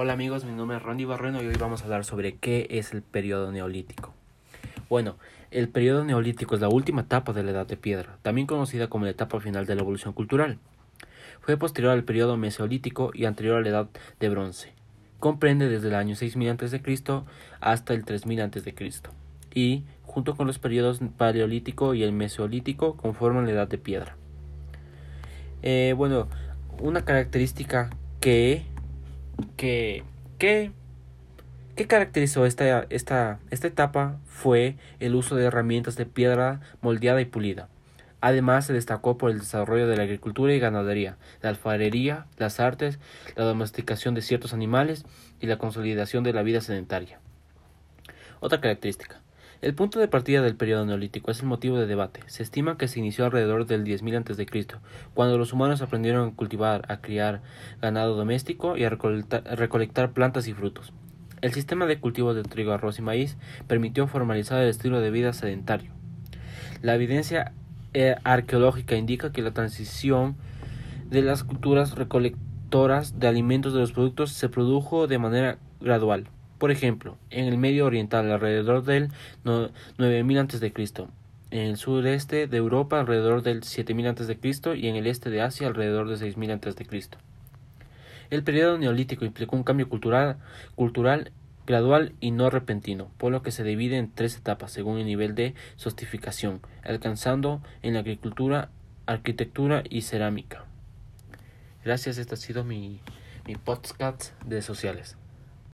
Hola amigos, mi nombre es Randy Barreno y hoy vamos a hablar sobre qué es el periodo neolítico. Bueno, el periodo neolítico es la última etapa de la Edad de Piedra, también conocida como la etapa final de la evolución cultural. Fue posterior al periodo mesolítico y anterior a la Edad de Bronce. Comprende desde el año 6000 a.C. hasta el 3000 a.C. y, junto con los periodos paleolítico y el mesolítico, conforman la Edad de Piedra. Eh, bueno, una característica que, que, caracterizó esta, esta, esta etapa fue el uso de herramientas de piedra moldeada y pulida. Además, se destacó por el desarrollo de la agricultura y ganadería, la alfarería, las artes, la domesticación de ciertos animales y la consolidación de la vida sedentaria. Otra característica. El punto de partida del periodo neolítico es el motivo de debate. Se estima que se inició alrededor del 10.000 a.C., cuando los humanos aprendieron a cultivar, a criar ganado doméstico y a recolectar, plantas y frutos. El sistema de cultivo de trigo, arroz y maíz permitió formalizar el estilo de vida sedentario. La evidencia eh, arqueológica indica que la transición de las culturas recolectoras de alimentos de los productos se produjo de manera gradual. Por ejemplo, en el Medio Oriental alrededor del 9000 a.C., en el sureste de Europa alrededor del 7000 a.C. y en el este de Asia alrededor de 6000 a.C. El periodo neolítico implicó un cambio cultural, gradual y no repentino, por lo que se divide en tres etapas según el nivel de sostificación, alcanzando en la agricultura, arquitectura y cerámica. Gracias, este ha sido mi, mi podcast de sociales.